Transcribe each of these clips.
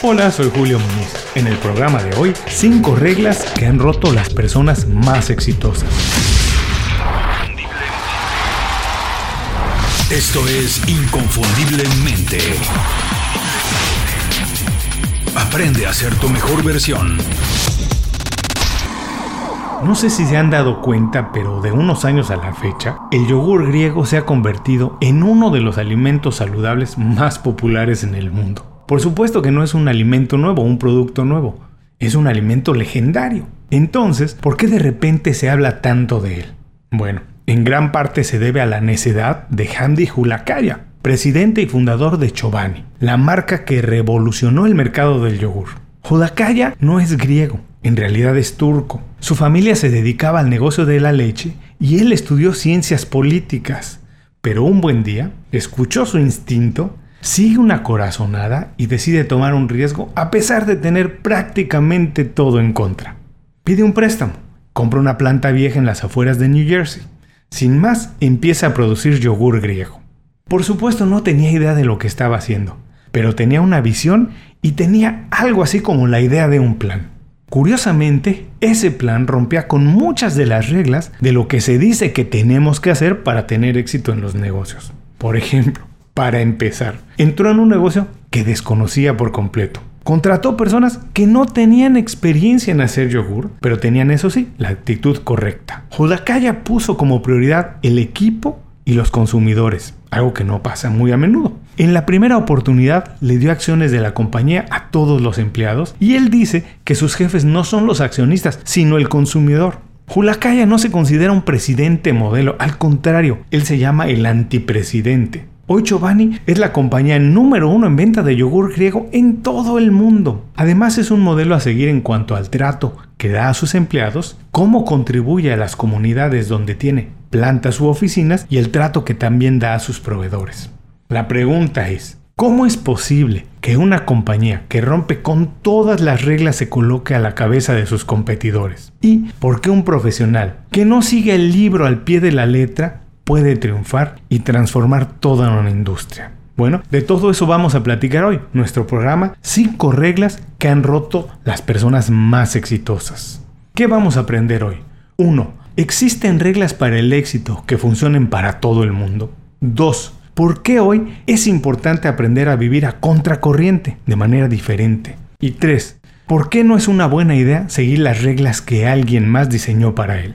Hola, soy Julio Muñiz. En el programa de hoy, 5 reglas que han roto las personas más exitosas. Esto es Inconfundiblemente. Aprende a ser tu mejor versión. No sé si se han dado cuenta, pero de unos años a la fecha, el yogur griego se ha convertido en uno de los alimentos saludables más populares en el mundo. Por supuesto que no es un alimento nuevo, un producto nuevo, es un alimento legendario. Entonces, ¿por qué de repente se habla tanto de él? Bueno, en gran parte se debe a la necedad de Hamdi Hulakaya, presidente y fundador de Chobani, la marca que revolucionó el mercado del yogur. Hulakaya no es griego, en realidad es turco. Su familia se dedicaba al negocio de la leche y él estudió ciencias políticas. Pero un buen día escuchó su instinto sigue una corazonada y decide tomar un riesgo a pesar de tener prácticamente todo en contra. Pide un préstamo, compra una planta vieja en las afueras de New Jersey. Sin más, empieza a producir yogur griego. Por supuesto no tenía idea de lo que estaba haciendo, pero tenía una visión y tenía algo así como la idea de un plan. Curiosamente, ese plan rompía con muchas de las reglas de lo que se dice que tenemos que hacer para tener éxito en los negocios. Por ejemplo, para empezar, entró en un negocio que desconocía por completo. Contrató personas que no tenían experiencia en hacer yogur, pero tenían eso sí, la actitud correcta. Judakaya puso como prioridad el equipo y los consumidores, algo que no pasa muy a menudo. En la primera oportunidad le dio acciones de la compañía a todos los empleados y él dice que sus jefes no son los accionistas, sino el consumidor. Julakaya no se considera un presidente modelo, al contrario, él se llama el antipresidente. Hoy Chobani es la compañía número uno en venta de yogur griego en todo el mundo. Además es un modelo a seguir en cuanto al trato que da a sus empleados, cómo contribuye a las comunidades donde tiene plantas u oficinas y el trato que también da a sus proveedores. La pregunta es, ¿cómo es posible que una compañía que rompe con todas las reglas se coloque a la cabeza de sus competidores? ¿Y por qué un profesional que no sigue el libro al pie de la letra puede triunfar y transformar toda una industria. Bueno, de todo eso vamos a platicar hoy. Nuestro programa 5 reglas que han roto las personas más exitosas. ¿Qué vamos a aprender hoy? 1. ¿Existen reglas para el éxito que funcionen para todo el mundo? 2. ¿Por qué hoy es importante aprender a vivir a contracorriente de manera diferente? Y 3. ¿Por qué no es una buena idea seguir las reglas que alguien más diseñó para él?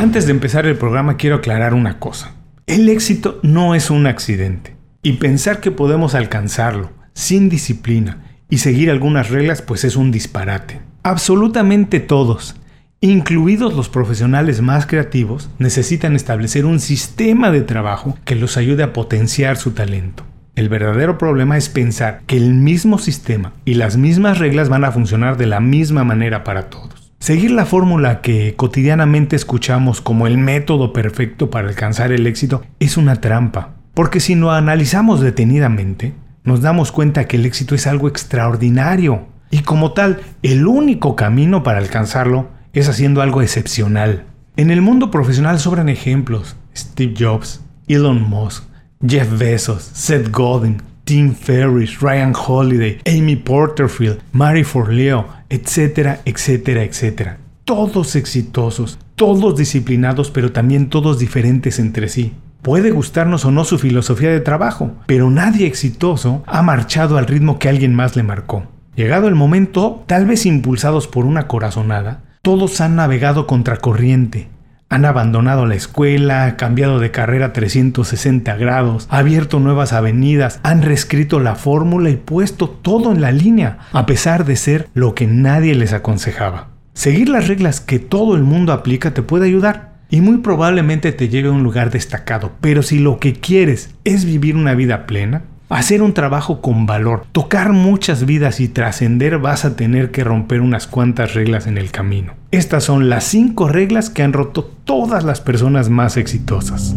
Antes de empezar el programa quiero aclarar una cosa. El éxito no es un accidente. Y pensar que podemos alcanzarlo sin disciplina y seguir algunas reglas pues es un disparate. Absolutamente todos, incluidos los profesionales más creativos, necesitan establecer un sistema de trabajo que los ayude a potenciar su talento. El verdadero problema es pensar que el mismo sistema y las mismas reglas van a funcionar de la misma manera para todos. Seguir la fórmula que cotidianamente escuchamos como el método perfecto para alcanzar el éxito es una trampa, porque si lo analizamos detenidamente, nos damos cuenta que el éxito es algo extraordinario y como tal, el único camino para alcanzarlo es haciendo algo excepcional. En el mundo profesional sobran ejemplos. Steve Jobs, Elon Musk, Jeff Bezos, Seth Godin, Tim Ferriss, Ryan Holiday, Amy Porterfield, Mary Forleo, etcétera, etcétera, etcétera. Todos exitosos, todos disciplinados, pero también todos diferentes entre sí. Puede gustarnos o no su filosofía de trabajo, pero nadie exitoso ha marchado al ritmo que alguien más le marcó. Llegado el momento, tal vez impulsados por una corazonada, todos han navegado contracorriente, han abandonado la escuela, cambiado de carrera 360 grados, abierto nuevas avenidas, han reescrito la fórmula y puesto todo en la línea, a pesar de ser lo que nadie les aconsejaba. Seguir las reglas que todo el mundo aplica te puede ayudar y muy probablemente te lleve a un lugar destacado, pero si lo que quieres es vivir una vida plena, hacer un trabajo con valor, tocar muchas vidas y trascender vas a tener que romper unas cuantas reglas en el camino. Estas son las 5 reglas que han roto todas las personas más exitosas.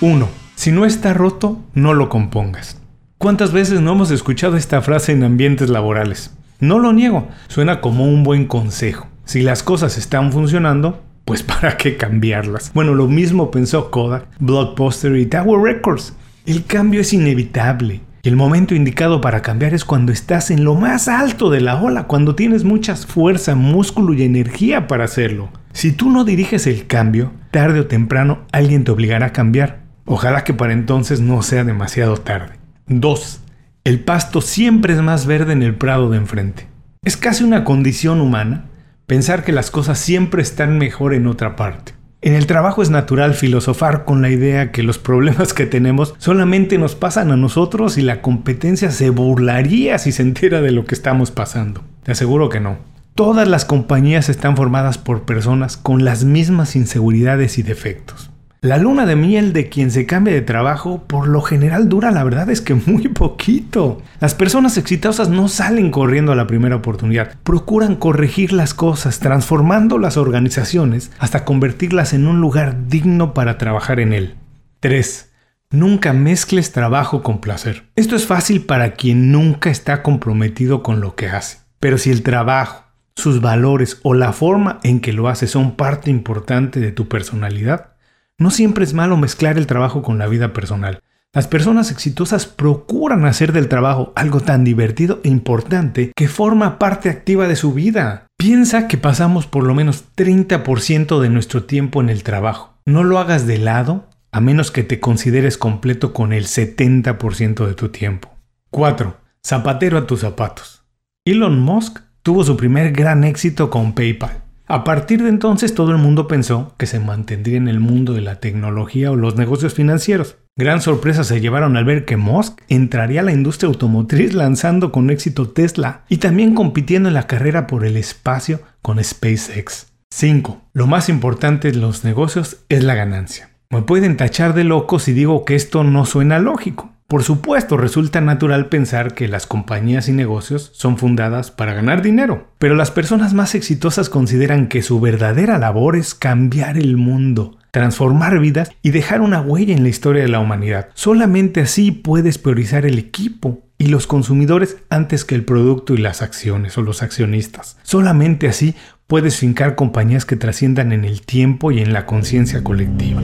1. Si no está roto, no lo compongas. ¿Cuántas veces no hemos escuchado esta frase en ambientes laborales? No lo niego, suena como un buen consejo. Si las cosas están funcionando, pues para qué cambiarlas. Bueno, lo mismo pensó Kodak, Blockbuster y Tower Records. El cambio es inevitable. Y el momento indicado para cambiar es cuando estás en lo más alto de la ola, cuando tienes mucha fuerza, músculo y energía para hacerlo. Si tú no diriges el cambio, tarde o temprano alguien te obligará a cambiar. Ojalá que para entonces no sea demasiado tarde. 2. El pasto siempre es más verde en el prado de enfrente. Es casi una condición humana pensar que las cosas siempre están mejor en otra parte. En el trabajo es natural filosofar con la idea que los problemas que tenemos solamente nos pasan a nosotros y la competencia se burlaría si se entera de lo que estamos pasando. Te aseguro que no. Todas las compañías están formadas por personas con las mismas inseguridades y defectos. La luna de miel de quien se cambia de trabajo por lo general dura la verdad es que muy poquito. Las personas exitosas no salen corriendo a la primera oportunidad, procuran corregir las cosas, transformando las organizaciones hasta convertirlas en un lugar digno para trabajar en él. 3. Nunca mezcles trabajo con placer. Esto es fácil para quien nunca está comprometido con lo que hace. Pero si el trabajo, sus valores o la forma en que lo hace son parte importante de tu personalidad, no siempre es malo mezclar el trabajo con la vida personal. Las personas exitosas procuran hacer del trabajo algo tan divertido e importante que forma parte activa de su vida. Piensa que pasamos por lo menos 30% de nuestro tiempo en el trabajo. No lo hagas de lado a menos que te consideres completo con el 70% de tu tiempo. 4. Zapatero a tus zapatos. Elon Musk tuvo su primer gran éxito con PayPal. A partir de entonces todo el mundo pensó que se mantendría en el mundo de la tecnología o los negocios financieros. Gran sorpresa se llevaron al ver que Musk entraría a la industria automotriz lanzando con éxito Tesla y también compitiendo en la carrera por el espacio con SpaceX. 5. Lo más importante en los negocios es la ganancia. Me pueden tachar de loco si digo que esto no suena lógico. Por supuesto, resulta natural pensar que las compañías y negocios son fundadas para ganar dinero, pero las personas más exitosas consideran que su verdadera labor es cambiar el mundo, transformar vidas y dejar una huella en la historia de la humanidad. Solamente así puedes priorizar el equipo y los consumidores antes que el producto y las acciones o los accionistas. Solamente así puedes fincar compañías que trasciendan en el tiempo y en la conciencia colectiva.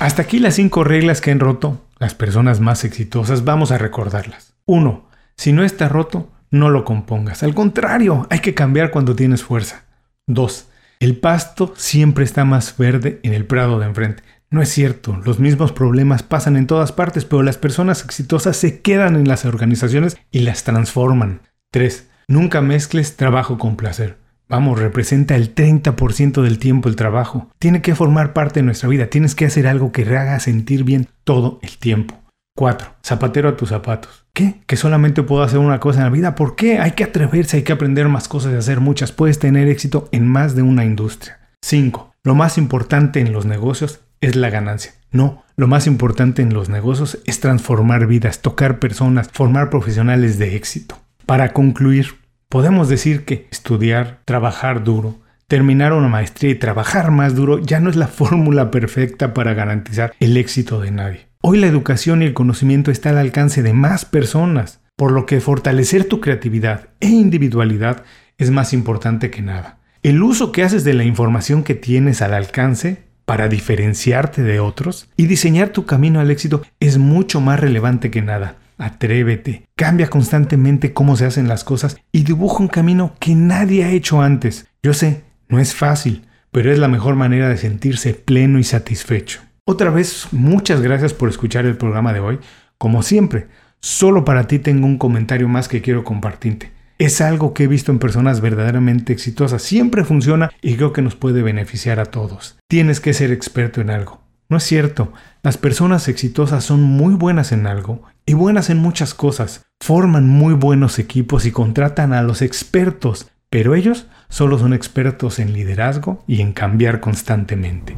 Hasta aquí las cinco reglas que han roto las personas más exitosas. Vamos a recordarlas. 1. Si no está roto, no lo compongas. Al contrario, hay que cambiar cuando tienes fuerza. 2. El pasto siempre está más verde en el prado de enfrente. No es cierto, los mismos problemas pasan en todas partes, pero las personas exitosas se quedan en las organizaciones y las transforman. 3. Nunca mezcles trabajo con placer. Vamos, representa el 30% del tiempo el trabajo. Tiene que formar parte de nuestra vida. Tienes que hacer algo que te haga sentir bien todo el tiempo. 4. Zapatero a tus zapatos. ¿Qué? Que solamente puedo hacer una cosa en la vida. ¿Por qué? Hay que atreverse, hay que aprender más cosas y hacer muchas. Puedes tener éxito en más de una industria. 5. Lo más importante en los negocios es la ganancia. No, lo más importante en los negocios es transformar vidas, tocar personas, formar profesionales de éxito. Para concluir, Podemos decir que estudiar, trabajar duro, terminar una maestría y trabajar más duro ya no es la fórmula perfecta para garantizar el éxito de nadie. Hoy la educación y el conocimiento está al alcance de más personas, por lo que fortalecer tu creatividad e individualidad es más importante que nada. El uso que haces de la información que tienes al alcance para diferenciarte de otros y diseñar tu camino al éxito es mucho más relevante que nada. Atrévete, cambia constantemente cómo se hacen las cosas y dibuja un camino que nadie ha hecho antes. Yo sé, no es fácil, pero es la mejor manera de sentirse pleno y satisfecho. Otra vez, muchas gracias por escuchar el programa de hoy. Como siempre, solo para ti tengo un comentario más que quiero compartirte. Es algo que he visto en personas verdaderamente exitosas. Siempre funciona y creo que nos puede beneficiar a todos. Tienes que ser experto en algo. No es cierto. Las personas exitosas son muy buenas en algo y buenas en muchas cosas. Forman muy buenos equipos y contratan a los expertos, pero ellos solo son expertos en liderazgo y en cambiar constantemente.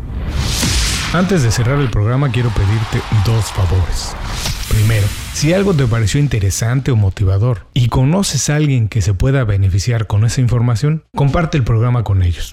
Antes de cerrar el programa quiero pedirte dos favores. Primero, si algo te pareció interesante o motivador y conoces a alguien que se pueda beneficiar con esa información, comparte el programa con ellos.